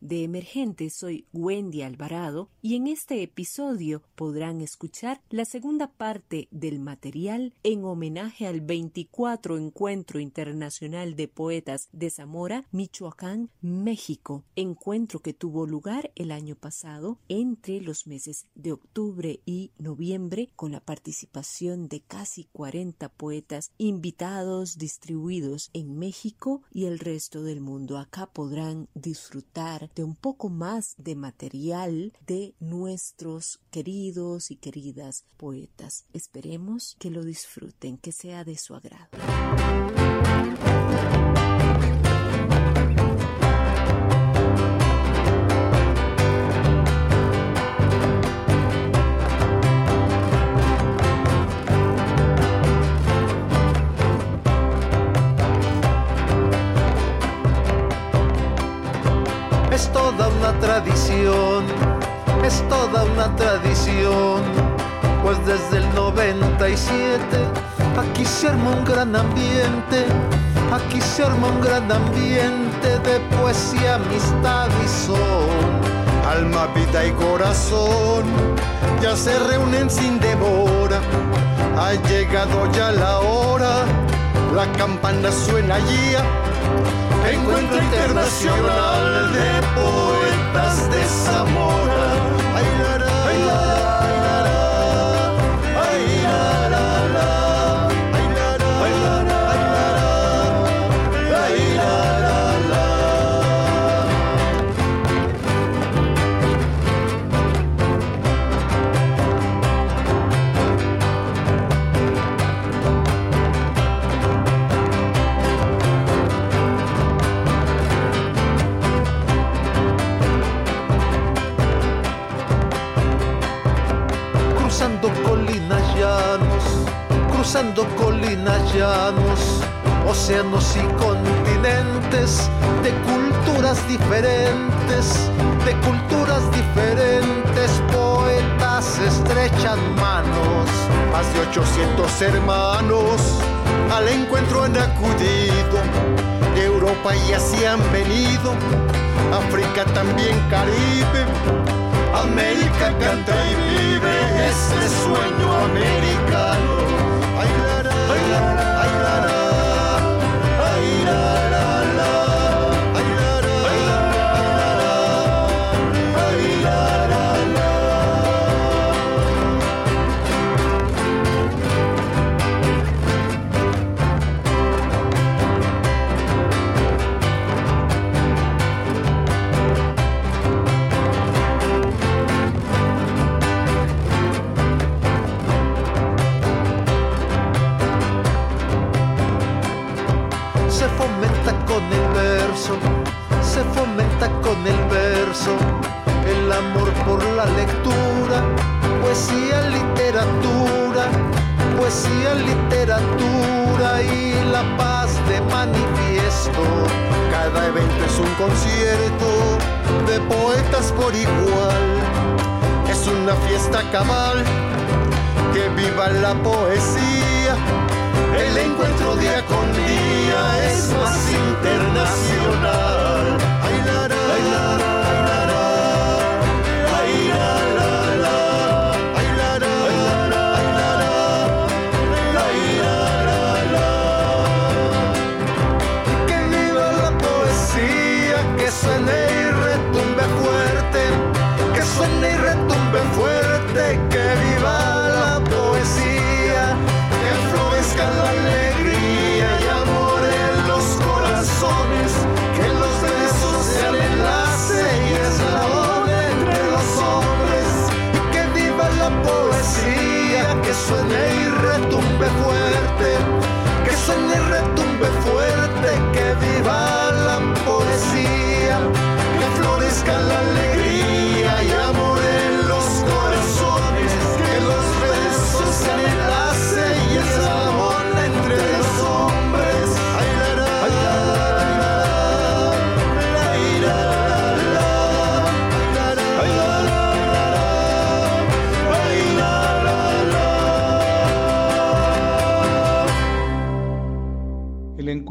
de Emergente soy Wendy Alvarado y en este episodio podrán escuchar la segunda parte del material en homenaje al 24 Encuentro Internacional de Poetas de Zamora, Michoacán, México, encuentro que tuvo lugar el año pasado entre los meses de octubre y noviembre con la participación de casi 40 poetas invitados distribuidos en México y el resto del mundo. Acá podrán disfrutar de un poco más de material de nuestros queridos y queridas poetas. Esperemos que lo disfruten, que sea de su agrado. 97 aquí se arma un gran ambiente, aquí se arma un gran ambiente de poesía, amistad y son, alma, vida y corazón, ya se reúnen sin demora, ha llegado ya la hora, la campana suena ya Encuentro Internacional de Poetas de Zamora. cruzando 800 hermanos al encuentro han acudido, Europa y Asia han venido, África también Caribe, América canta y vive ese sueño americano. florezca la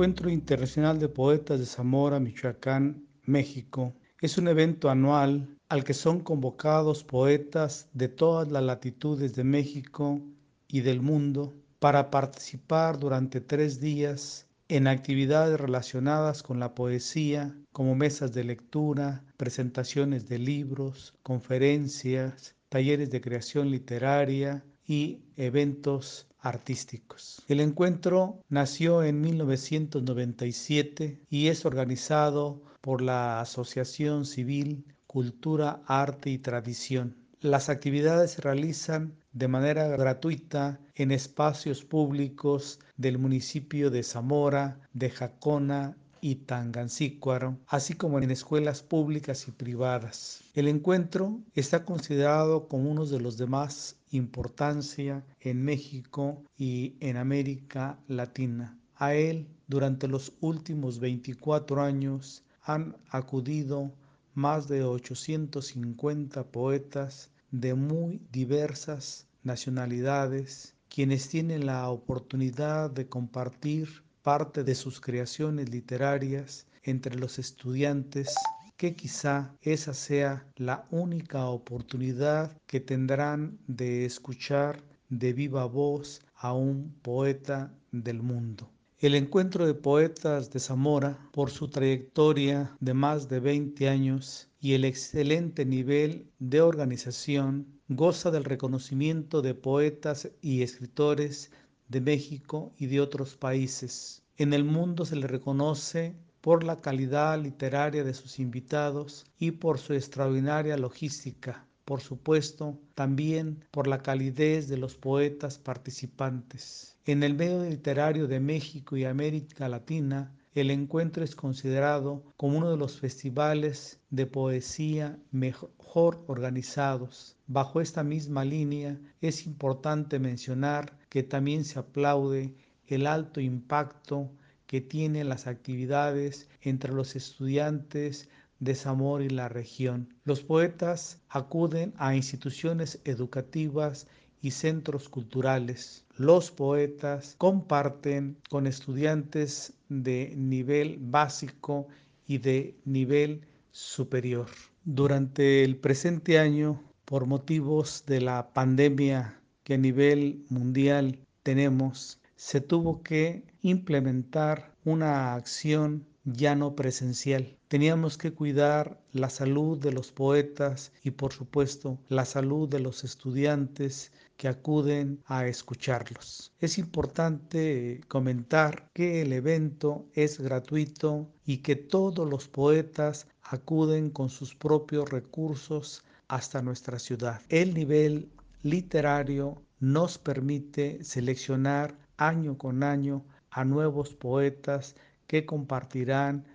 Encuentro Internacional de Poetas de Zamora, Michoacán, México, es un evento anual al que son convocados poetas de todas las latitudes de México y del mundo para participar durante tres días en actividades relacionadas con la poesía, como mesas de lectura, presentaciones de libros, conferencias, talleres de creación literaria y eventos artísticos. El encuentro nació en 1997 y es organizado por la Asociación Civil Cultura, Arte y Tradición. Las actividades se realizan de manera gratuita en espacios públicos del municipio de Zamora, de Jacona y Tangancícuaro, así como en escuelas públicas y privadas. El encuentro está considerado como uno de los de más importancia en México y en América Latina. A él, durante los últimos 24 años, han acudido más de 850 poetas de muy diversas nacionalidades, quienes tienen la oportunidad de compartir parte de sus creaciones literarias entre los estudiantes que quizá esa sea la única oportunidad que tendrán de escuchar de viva voz a un poeta del mundo. El encuentro de poetas de Zamora, por su trayectoria de más de 20 años y el excelente nivel de organización, goza del reconocimiento de poetas y escritores de México y de otros países. En el mundo se le reconoce por la calidad literaria de sus invitados y por su extraordinaria logística, por supuesto, también por la calidez de los poetas participantes. En el medio literario de México y América Latina, el encuentro es considerado como uno de los festivales de poesía mejor organizados. Bajo esta misma línea, es importante mencionar que también se aplaude el alto impacto que tienen las actividades entre los estudiantes de Zamora y la región. Los poetas acuden a instituciones educativas y centros culturales. Los poetas comparten con estudiantes de nivel básico y de nivel superior. Durante el presente año, por motivos de la pandemia que a nivel mundial tenemos, se tuvo que implementar una acción ya no presencial. Teníamos que cuidar la salud de los poetas y por supuesto la salud de los estudiantes que acuden a escucharlos. Es importante comentar que el evento es gratuito y que todos los poetas acuden con sus propios recursos hasta nuestra ciudad. El nivel literario nos permite seleccionar año con año a nuevos poetas que compartirán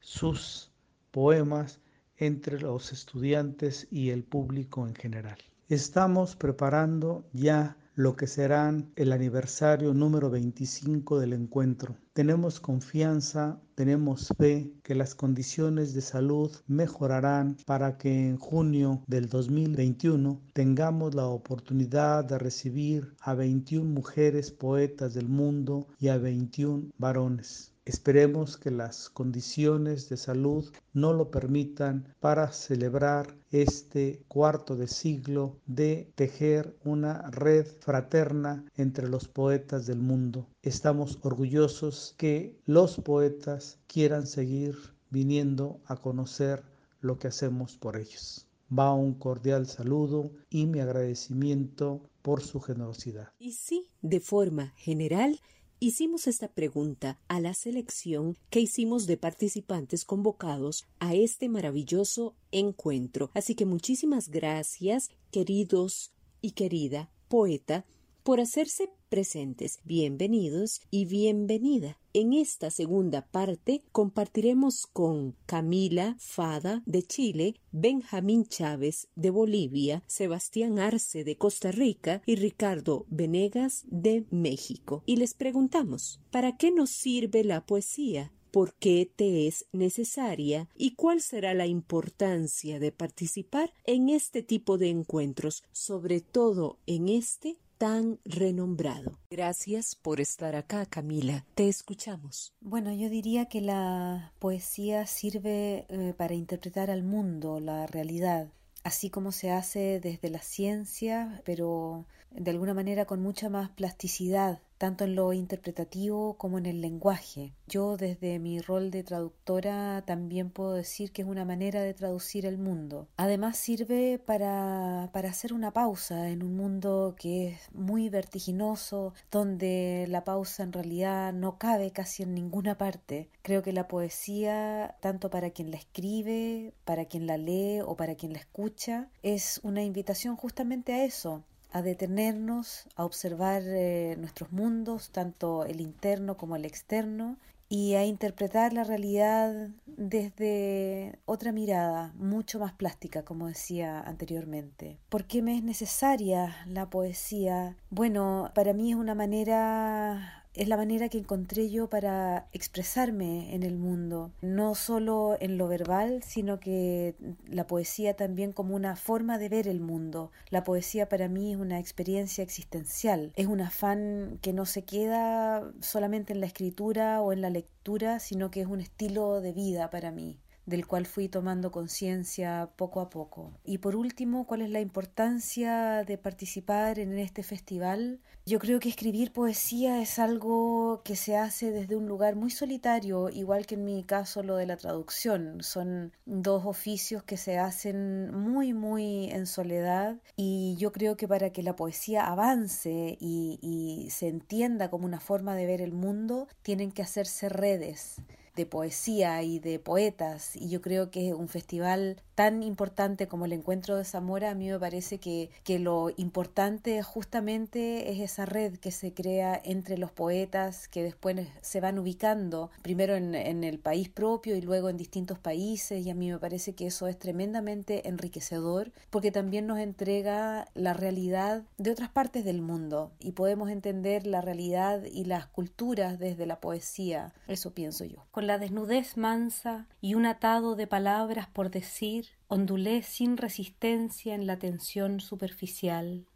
sus poemas entre los estudiantes y el público en general. Estamos preparando ya lo que serán el aniversario número 25 del encuentro. Tenemos confianza, tenemos fe que las condiciones de salud mejorarán para que en junio del 2021 tengamos la oportunidad de recibir a 21 mujeres poetas del mundo y a 21 varones. Esperemos que las condiciones de salud no lo permitan para celebrar este cuarto de siglo de tejer una red fraterna entre los poetas del mundo. Estamos orgullosos que los poetas quieran seguir viniendo a conocer lo que hacemos por ellos. Va un cordial saludo y mi agradecimiento por su generosidad. Y sí, de forma general, hicimos esta pregunta a la selección que hicimos de participantes convocados a este maravilloso encuentro. Así que muchísimas gracias, queridos y querida poeta, por hacerse presentes. Bienvenidos y bienvenida. En esta segunda parte compartiremos con Camila Fada de Chile, Benjamín Chávez de Bolivia, Sebastián Arce de Costa Rica y Ricardo Venegas de México. Y les preguntamos, ¿para qué nos sirve la poesía? por qué te es necesaria y cuál será la importancia de participar en este tipo de encuentros, sobre todo en este tan renombrado. Gracias por estar acá, Camila. Te escuchamos. Bueno, yo diría que la poesía sirve eh, para interpretar al mundo, la realidad, así como se hace desde la ciencia, pero de alguna manera con mucha más plasticidad tanto en lo interpretativo como en el lenguaje. Yo desde mi rol de traductora también puedo decir que es una manera de traducir el mundo. Además sirve para, para hacer una pausa en un mundo que es muy vertiginoso, donde la pausa en realidad no cabe casi en ninguna parte. Creo que la poesía, tanto para quien la escribe, para quien la lee o para quien la escucha, es una invitación justamente a eso, a detenernos, a observar eh, nuestros mundos, tanto el interno como el externo, y a interpretar la realidad desde otra mirada, mucho más plástica, como decía anteriormente. ¿Por qué me es necesaria la poesía? Bueno, para mí es una manera es la manera que encontré yo para expresarme en el mundo, no solo en lo verbal, sino que la poesía también como una forma de ver el mundo. La poesía para mí es una experiencia existencial, es un afán que no se queda solamente en la escritura o en la lectura, sino que es un estilo de vida para mí del cual fui tomando conciencia poco a poco. Y por último, ¿cuál es la importancia de participar en este festival? Yo creo que escribir poesía es algo que se hace desde un lugar muy solitario, igual que en mi caso lo de la traducción. Son dos oficios que se hacen muy, muy en soledad y yo creo que para que la poesía avance y, se entienda como una forma de ver el mundo, tienen que hacerse redes de poesía y de poetas y yo creo que un festival tan importante como el encuentro de Zamora a mí me parece que, que lo importante justamente es esa red que se crea entre los poetas que después se van ubicando primero en, en el país propio y luego en distintos países y a mí me parece que eso es tremendamente enriquecedor porque también nos entrega la realidad de otras partes del mundo y podemos entender la realidad y las culturas desde la poesía eso pienso yo la desnudez mansa y un atado de palabras por decir, ondulé sin resistencia en la tensión superficial.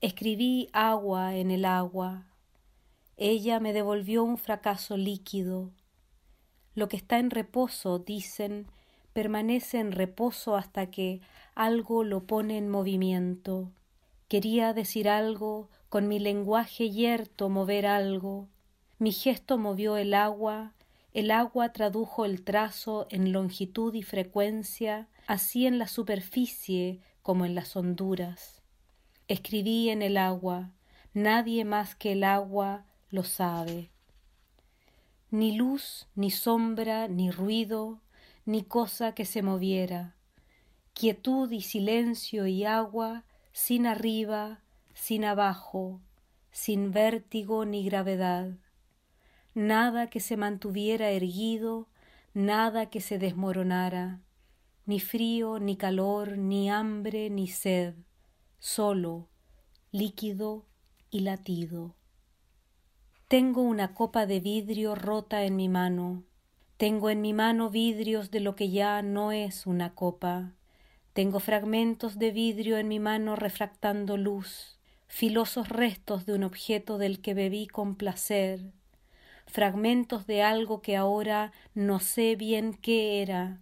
Escribí agua en el agua. Ella me devolvió un fracaso líquido. Lo que está en reposo, dicen, permanece en reposo hasta que algo lo pone en movimiento. Quería decir algo, con mi lenguaje yerto mover algo. Mi gesto movió el agua, el agua tradujo el trazo en longitud y frecuencia, así en la superficie como en las honduras. Escribí en el agua, nadie más que el agua lo sabe. Ni luz, ni sombra, ni ruido, ni cosa que se moviera. Quietud y silencio y agua, sin arriba, sin abajo, sin vértigo ni gravedad nada que se mantuviera erguido, nada que se desmoronara, ni frío, ni calor, ni hambre, ni sed, solo, líquido y latido. Tengo una copa de vidrio rota en mi mano, tengo en mi mano vidrios de lo que ya no es una copa, tengo fragmentos de vidrio en mi mano refractando luz, filosos restos de un objeto del que bebí con placer, fragmentos de algo que ahora no sé bien qué era,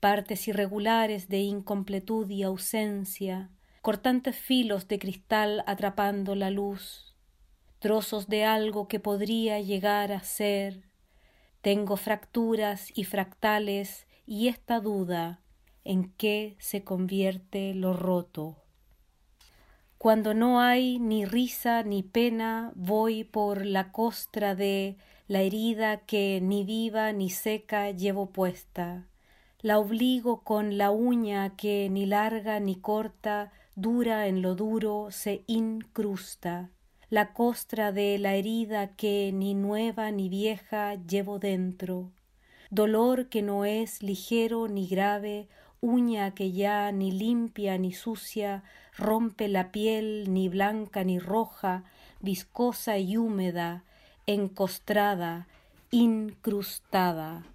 partes irregulares de incompletud y ausencia, cortantes filos de cristal atrapando la luz, trozos de algo que podría llegar a ser. Tengo fracturas y fractales y esta duda en qué se convierte lo roto. Cuando no hay ni risa ni pena, voy por la costra de la herida que ni viva ni seca llevo puesta, la obligo con la uña que ni larga ni corta, dura en lo duro, se incrusta, la costra de la herida que ni nueva ni vieja llevo dentro, dolor que no es ligero ni grave, uña que ya ni limpia ni sucia, rompe la piel ni blanca ni roja, viscosa y húmeda, encostrada, incrustada.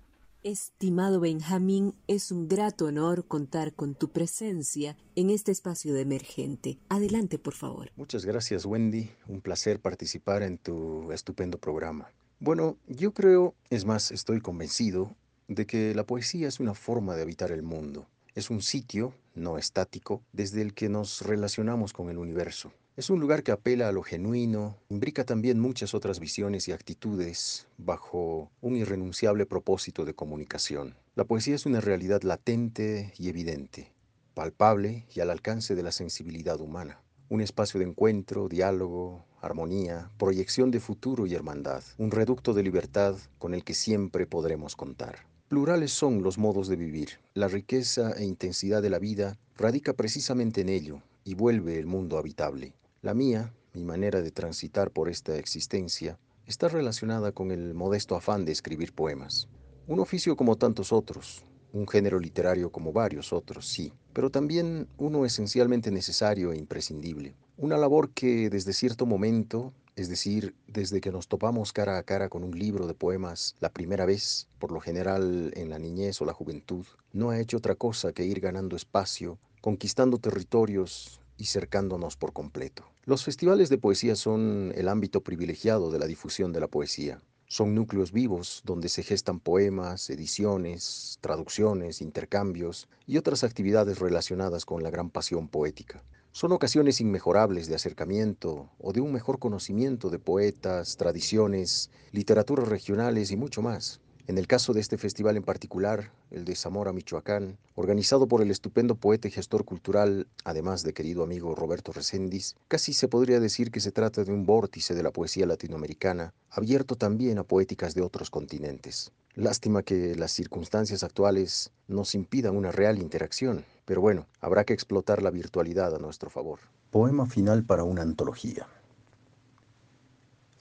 Estimado Benjamín, es un grato honor contar con tu presencia en este espacio de emergente. Adelante, por favor. Muchas gracias, Wendy. Un placer participar en tu estupendo programa. Bueno, yo creo, es más, estoy convencido de que la poesía es una forma de habitar el mundo. Es un sitio, no estático, desde el que nos relacionamos con el universo. Es un lugar que apela a lo genuino, imbrica también muchas otras visiones y actitudes bajo un irrenunciable propósito de comunicación. La poesía es una realidad latente y evidente, palpable y al alcance de la sensibilidad humana. Un espacio de encuentro, diálogo, armonía, proyección de futuro y hermandad. Un reducto de libertad con el que siempre podremos contar. Plurales son los modos de vivir. La riqueza e intensidad de la vida radica precisamente en ello y vuelve el mundo habitable. La mía, mi manera de transitar por esta existencia, está relacionada con el modesto afán de escribir poemas. Un oficio como tantos otros, un género literario como varios otros, sí, pero también uno esencialmente necesario e imprescindible. Una labor que desde cierto momento, es decir, desde que nos topamos cara a cara con un libro de poemas la primera vez, por lo general en la niñez o la juventud, no ha hecho otra cosa que ir ganando espacio, conquistando territorios y cercándonos por completo. Los festivales de poesía son el ámbito privilegiado de la difusión de la poesía. Son núcleos vivos donde se gestan poemas, ediciones, traducciones, intercambios y otras actividades relacionadas con la gran pasión poética. Son ocasiones inmejorables de acercamiento o de un mejor conocimiento de poetas, tradiciones, literaturas regionales y mucho más. En el caso de este festival en particular, el de Zamora, Michoacán, organizado por el estupendo poeta y gestor cultural, además de querido amigo Roberto Recendis, casi se podría decir que se trata de un vórtice de la poesía latinoamericana, abierto también a poéticas de otros continentes. Lástima que las circunstancias actuales nos impidan una real interacción, pero bueno, habrá que explotar la virtualidad a nuestro favor. Poema final para una antología.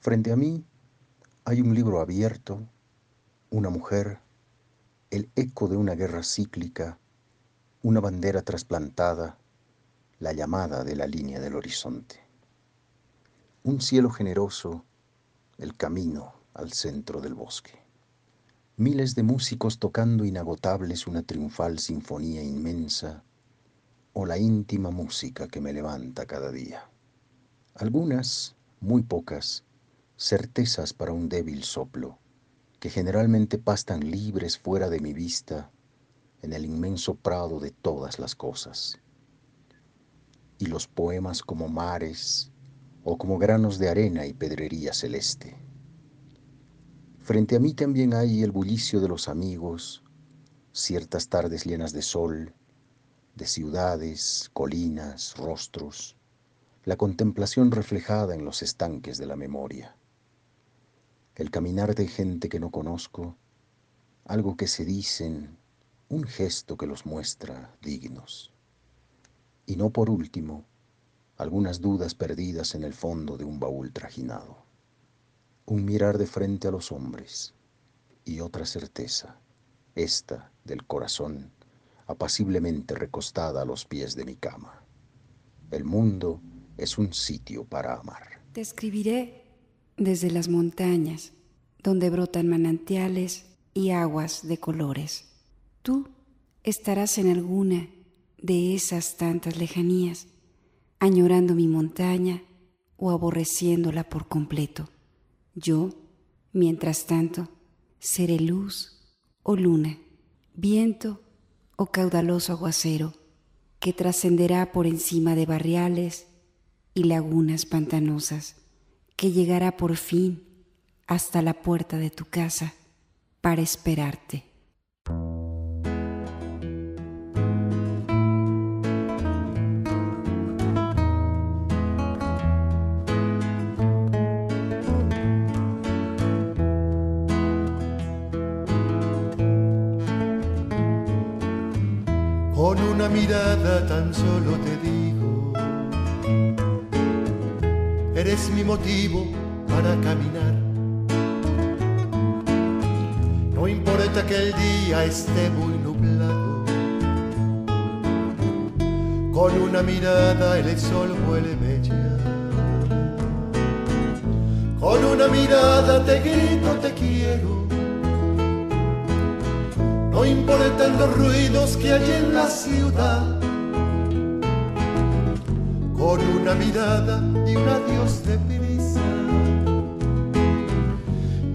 Frente a mí hay un libro abierto una mujer, el eco de una guerra cíclica, una bandera trasplantada, la llamada de la línea del horizonte. Un cielo generoso, el camino al centro del bosque. Miles de músicos tocando inagotables una triunfal sinfonía inmensa o la íntima música que me levanta cada día. Algunas, muy pocas, certezas para un débil soplo que generalmente pastan libres fuera de mi vista en el inmenso prado de todas las cosas. Y los poemas como mares o como granos de arena y pedrería celeste. Frente a mí también hay el bullicio de los amigos, ciertas tardes llenas de sol, de ciudades, colinas, rostros, la contemplación reflejada en los estanques de la memoria el caminar de gente que no conozco, algo que se dicen, un gesto que los muestra dignos. Y no por último, algunas dudas perdidas en el fondo de un baúl trajinado. Un mirar de frente a los hombres y otra certeza, esta del corazón, apaciblemente recostada a los pies de mi cama. El mundo es un sitio para amar. Te escribiré desde las montañas, donde brotan manantiales y aguas de colores. Tú estarás en alguna de esas tantas lejanías, añorando mi montaña o aborreciéndola por completo. Yo, mientras tanto, seré luz o luna, viento o caudaloso aguacero, que trascenderá por encima de barriales y lagunas pantanosas que llegará por fin hasta la puerta de tu casa para esperarte. Con una mirada tan solo te digo eres mi motivo para caminar. No importa que el día esté muy nublado, con una mirada el sol vuelve ya. Con una mirada te grito te quiero, no importan los ruidos que hay en la ciudad. Con una mirada y un adiós de prisa.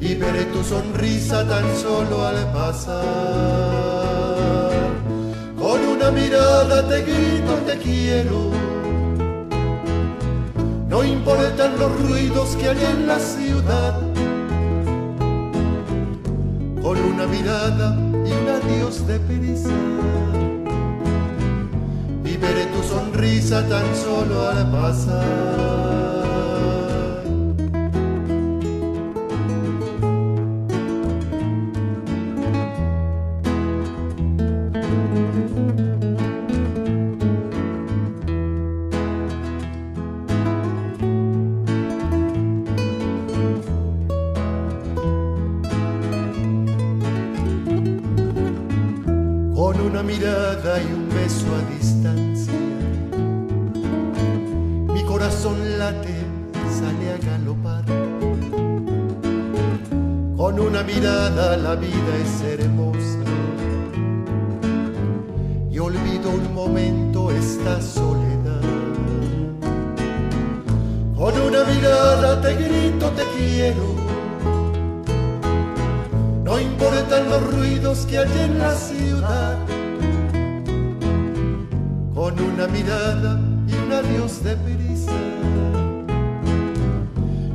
Y veré tu sonrisa tan solo al pasar. Con una mirada te grito te quiero. No importan los ruidos que hay en la ciudad. Con una mirada adiós de prisa. Y veré tu sonrisa tan solo al pasar. Con una mirada y un adiós de prisa.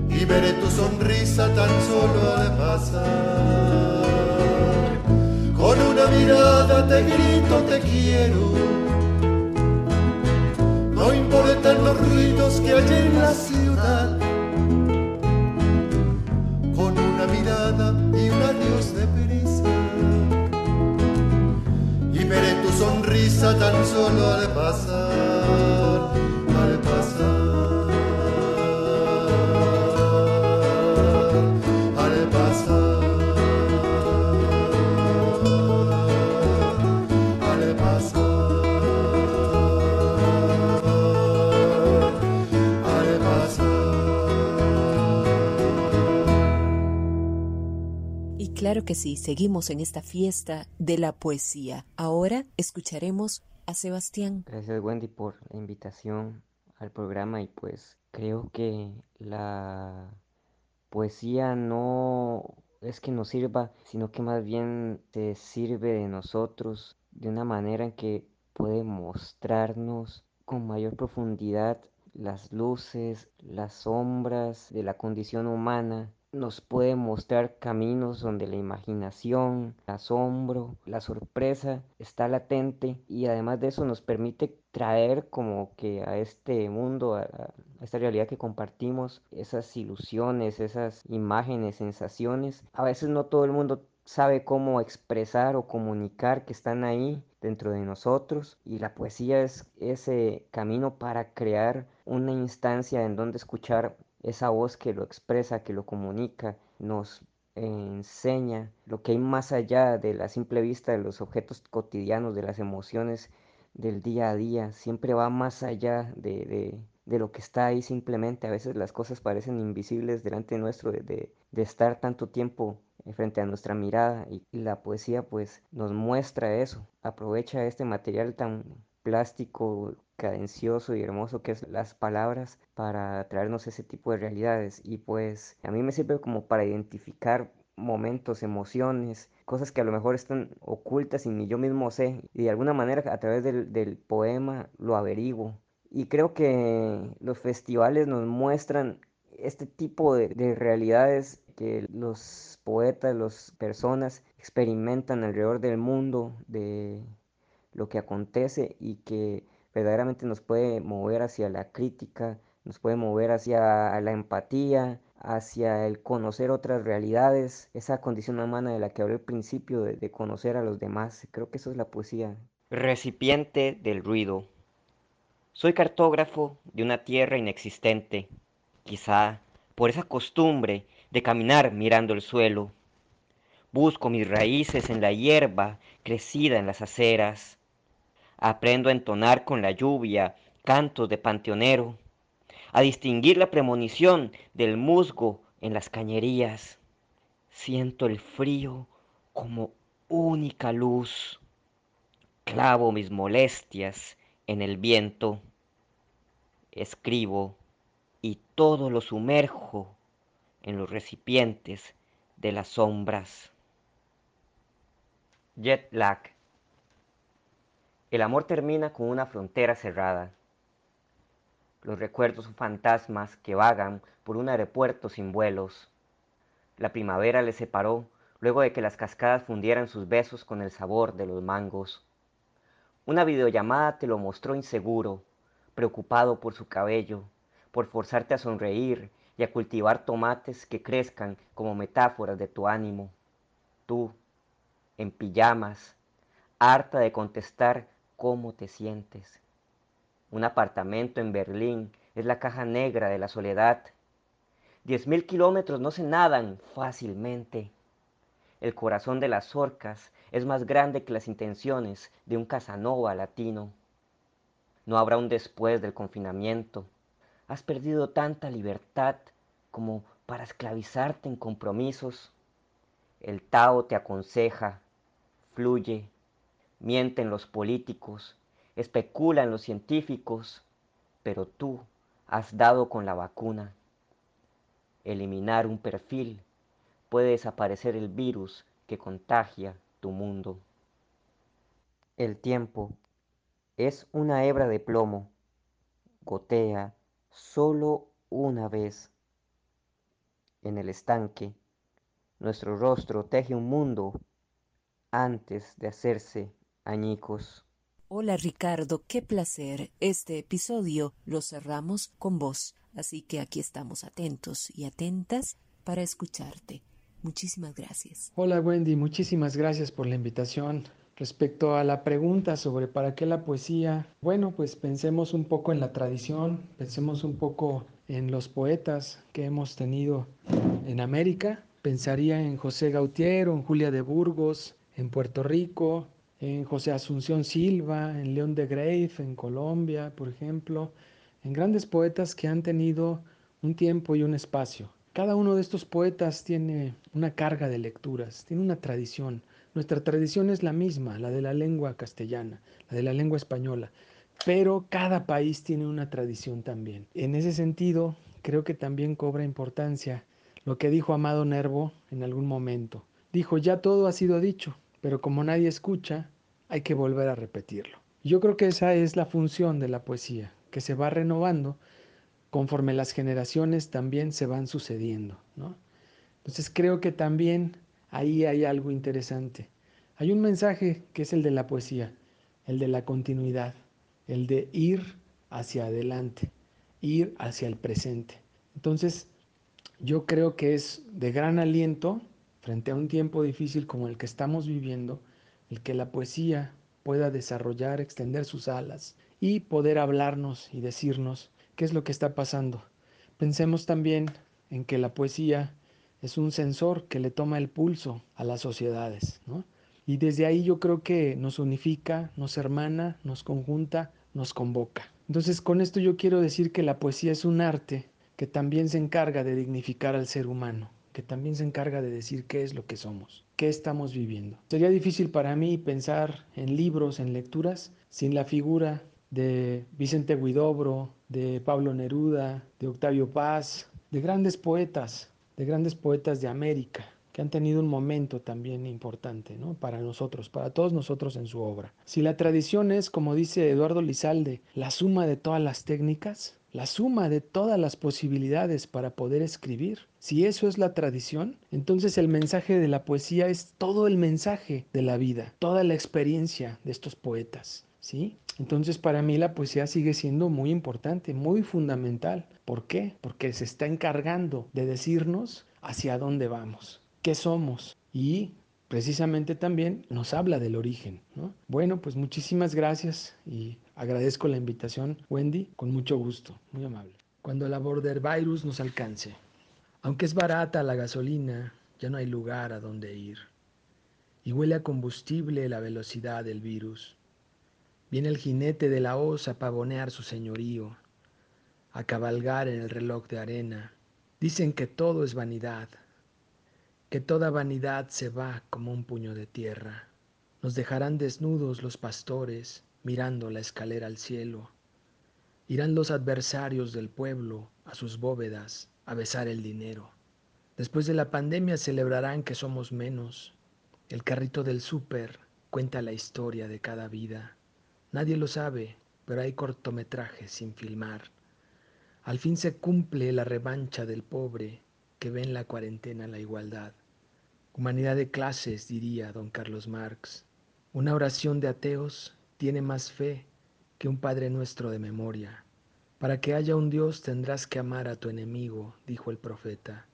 Y veré tu sonrisa tan solo al pasar. Con una mirada te grito, te quiero. No importan los ruidos que hay en la ciudad. Con una mirada y un adiós de prisa veré tu sonrisa tan solo al pasar, pasar, pasar, claro que sí, seguimos en esta fiesta de la poesía. Ahora escucharemos a Sebastián. Gracias Wendy por la invitación al programa y pues creo que la poesía no es que nos sirva, sino que más bien se sirve de nosotros de una manera en que puede mostrarnos con mayor profundidad las luces, las sombras de la condición humana nos puede mostrar caminos donde la imaginación, el asombro, la sorpresa está latente y además de eso nos permite traer como que a este mundo, a, esta realidad que compartimos, esas ilusiones, esas imágenes, sensaciones. A veces no todo el mundo sabe cómo expresar o comunicar que están ahí dentro de nosotros y la poesía es ese camino para crear una instancia en donde escuchar esa voz que lo expresa, que lo comunica, nos enseña lo que hay más allá de la simple vista de los objetos cotidianos, de las emociones del día a día, siempre va más allá de, lo que está ahí simplemente. A veces las cosas parecen invisibles delante nuestro, de, de estar tanto tiempo frente a nuestra mirada y la poesía pues nos muestra eso, aprovecha este material tan plástico, cadencioso y hermoso que es las palabras para traernos ese tipo de realidades. Y pues a mí me sirve como para identificar momentos, emociones, cosas que a lo mejor están ocultas y ni yo mismo sé. Y de alguna manera a través del, poema lo averiguo. Y creo que los festivales nos muestran este tipo de, de realidades que los poetas, las personas experimentan alrededor del mundo, de lo que acontece y que verdaderamente nos puede mover hacia la crítica, nos puede mover hacia la empatía, hacia el conocer otras realidades, esa condición humana de la que hablé al principio, de, conocer a los demás. Creo que eso es la poesía. Recipiente del ruido. Soy cartógrafo de una tierra inexistente, quizá por esa costumbre de caminar mirando el suelo. Busco mis raíces en la hierba crecida en las aceras, Aprendo a entonar con la lluvia cantos de panteonero, a distinguir la premonición del musgo en las cañerías. Siento el frío como única luz. Clavo mis molestias en el viento, escribo y todo lo sumerjo en los recipientes de las sombras. Jet. El amor termina con una frontera cerrada. Los recuerdos son fantasmas que vagan por un aeropuerto sin vuelos. La primavera les separó luego de que las cascadas fundieran sus besos con el sabor de los mangos. Una videollamada te lo mostró inseguro, preocupado por su cabello, por forzarte a sonreír y a cultivar tomates que crezcan como metáforas de tu ánimo. Tú, en pijamas, harta de contestar cómo te sientes. Un apartamento en Berlín es la caja negra de la soledad. Diez mil kilómetros no se nadan fácilmente. El corazón de las orcas es más grande que las intenciones de un Casanova latino. No habrá un después del confinamiento. Has perdido tanta libertad como para esclavizarte en compromisos. El Tao te aconseja, fluye, mienten los políticos, especulan los científicos, pero tú has dado con la vacuna. Eliminar un perfil puede desaparecer el virus que contagia tu mundo. El tiempo es una hebra de plomo, gotea solo una vez. En el estanque, nuestro rostro teje un mundo antes de hacerse añicos. Hola Ricardo, qué placer. Este episodio lo cerramos con vos, así que aquí estamos atentos y atentas para escucharte. Muchísimas gracias. Hola Wendy, muchísimas gracias por la invitación. Respecto a la pregunta sobre para qué la poesía, bueno, pues pensemos un poco en la tradición, pensemos un poco en los poetas que hemos tenido en América. Pensaría en José Gautier o en Julia de Burgos, en Puerto Rico, en José Asunción Silva, en León de Grave, en Colombia, por ejemplo, en grandes poetas que han tenido un tiempo y un espacio. Cada uno de estos poetas tiene una carga de lecturas, tiene una tradición. Nuestra tradición es la misma, la de la lengua castellana, la de la lengua española, pero cada país tiene una tradición también. En ese sentido, creo que también cobra importancia lo que dijo Amado Nervo en algún momento. Dijo, ya todo ha sido dicho, pero como nadie escucha, hay que volver a repetirlo. Yo creo que esa es la función de la poesía, que se va renovando conforme las generaciones también se van sucediendo. ¿no? Entonces creo que también ahí hay algo interesante. Hay un mensaje que es el de la poesía, el de la continuidad, el de ir hacia adelante, ir hacia el presente. Entonces, yo creo que es de gran aliento frente a un tiempo difícil como el que estamos viviendo, el que la poesía pueda desarrollar, extender sus alas y poder hablarnos y decirnos ¿Qué es lo que está pasando? Pensemos también en que la poesía es un sensor que le toma el pulso a las sociedades, ¿no? Y desde ahí yo creo que nos unifica, nos hermana, nos conjunta, nos convoca. Entonces con esto yo quiero decir que la poesía es un arte que también se encarga de dignificar al ser humano, que también se encarga de decir qué es lo que somos, qué estamos viviendo. Sería difícil para mí pensar en libros, en lecturas, sin la figura de Vicente Guidobro, de Pablo Neruda, de Octavio Paz, de grandes poetas, de grandes poetas de América, que han tenido un momento también importante ¿no? para nosotros, para todos nosotros en su obra. Si la tradición es, como dice Eduardo Lizalde, la suma de todas las técnicas, la suma de todas las posibilidades para poder escribir, si eso es la tradición, entonces el mensaje de la poesía es todo el mensaje de la vida, toda la experiencia de estos poetas. ¿sí? Entonces para mí la poesía sigue siendo muy importante, muy fundamental. ¿Por qué? Porque se está encargando de decirnos hacia dónde vamos, qué somos y precisamente también nos habla del origen. Bueno, pues muchísimas gracias y agradezco la invitación, Wendy, con mucho gusto, muy amable. Cuando la border virus nos alcance, aunque es barata la gasolina, ya no hay lugar a donde ir. Y huele a combustible la velocidad del virus Viene el jinete de la hoz a pavonear su señorío, a cabalgar en el reloj de arena. Dicen que todo es vanidad, que toda vanidad se va como un puño de tierra. Nos dejarán desnudos los pastores mirando la escalera al cielo. Irán los adversarios del pueblo a sus bóvedas a besar el dinero. Después de la pandemia celebrarán que somos menos. El carrito del súper cuenta la historia de cada vida. Nadie lo sabe, pero hay cortometrajes sin filmar. Al fin se cumple la revancha del pobre que ve en la cuarentena la igualdad. Humanidad de clases, diría don Carlos Marx. Una oración de ateos tiene más fe que un Padre nuestro de memoria. Para que haya un Dios tendrás que amar a tu enemigo, dijo el profeta.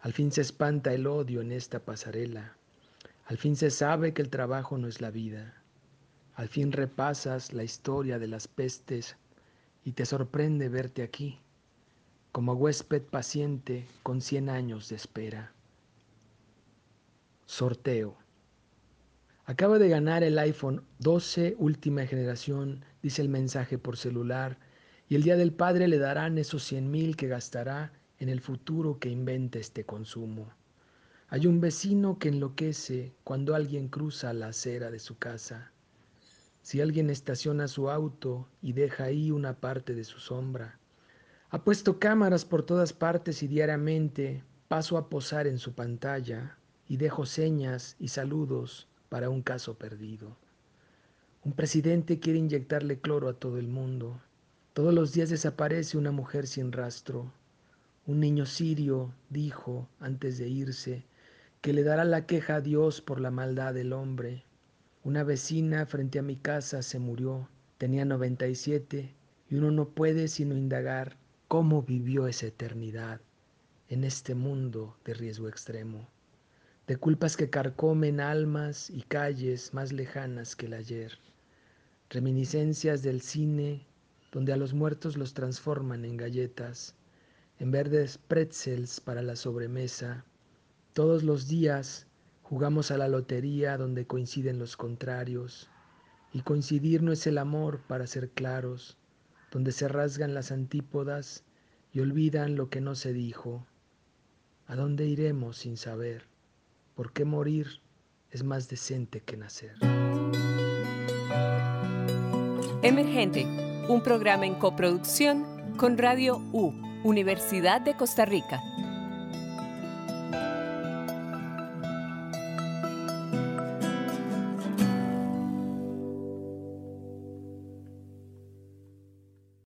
Al fin se espanta el odio en esta pasarela. Al fin se sabe que el trabajo no es la vida. Al fin repasas la historia de las pestes y te sorprende verte aquí, como huésped paciente con cien años de espera. Sorteo. Acaba de ganar el iPhone 12 última generación, dice el mensaje por celular, y el día del padre le darán esos cien mil que gastará en el futuro que inventa este consumo. Hay un vecino que enloquece cuando alguien cruza la acera de su casa. Si alguien estaciona su auto y deja ahí una parte de su sombra. Ha puesto cámaras por todas partes y diariamente paso a posar en su pantalla y dejo señas y saludos para un caso perdido. Un presidente quiere inyectarle cloro a todo el mundo. Todos los días desaparece una mujer sin rastro. Un niño sirio dijo antes de irse que le dará la queja a Dios por la maldad del hombre. Una vecina frente a mi casa se murió, tenía 97 y uno no puede sino indagar cómo vivió esa eternidad en este mundo de riesgo extremo, de culpas que carcomen almas y calles más lejanas que el ayer, reminiscencias del cine donde a los muertos los transforman en galletas, en verdes pretzels para la sobremesa, todos los días jugamos a la lotería donde coinciden los contrarios, y coincidir no es el amor para ser claros, donde se rasgan las antípodas y olvidan lo que no se dijo. ¿A dónde iremos sin saber? ¿Por qué morir es más decente que nacer? Emergente, un programa en coproducción con Radio U, Universidad de Costa Rica.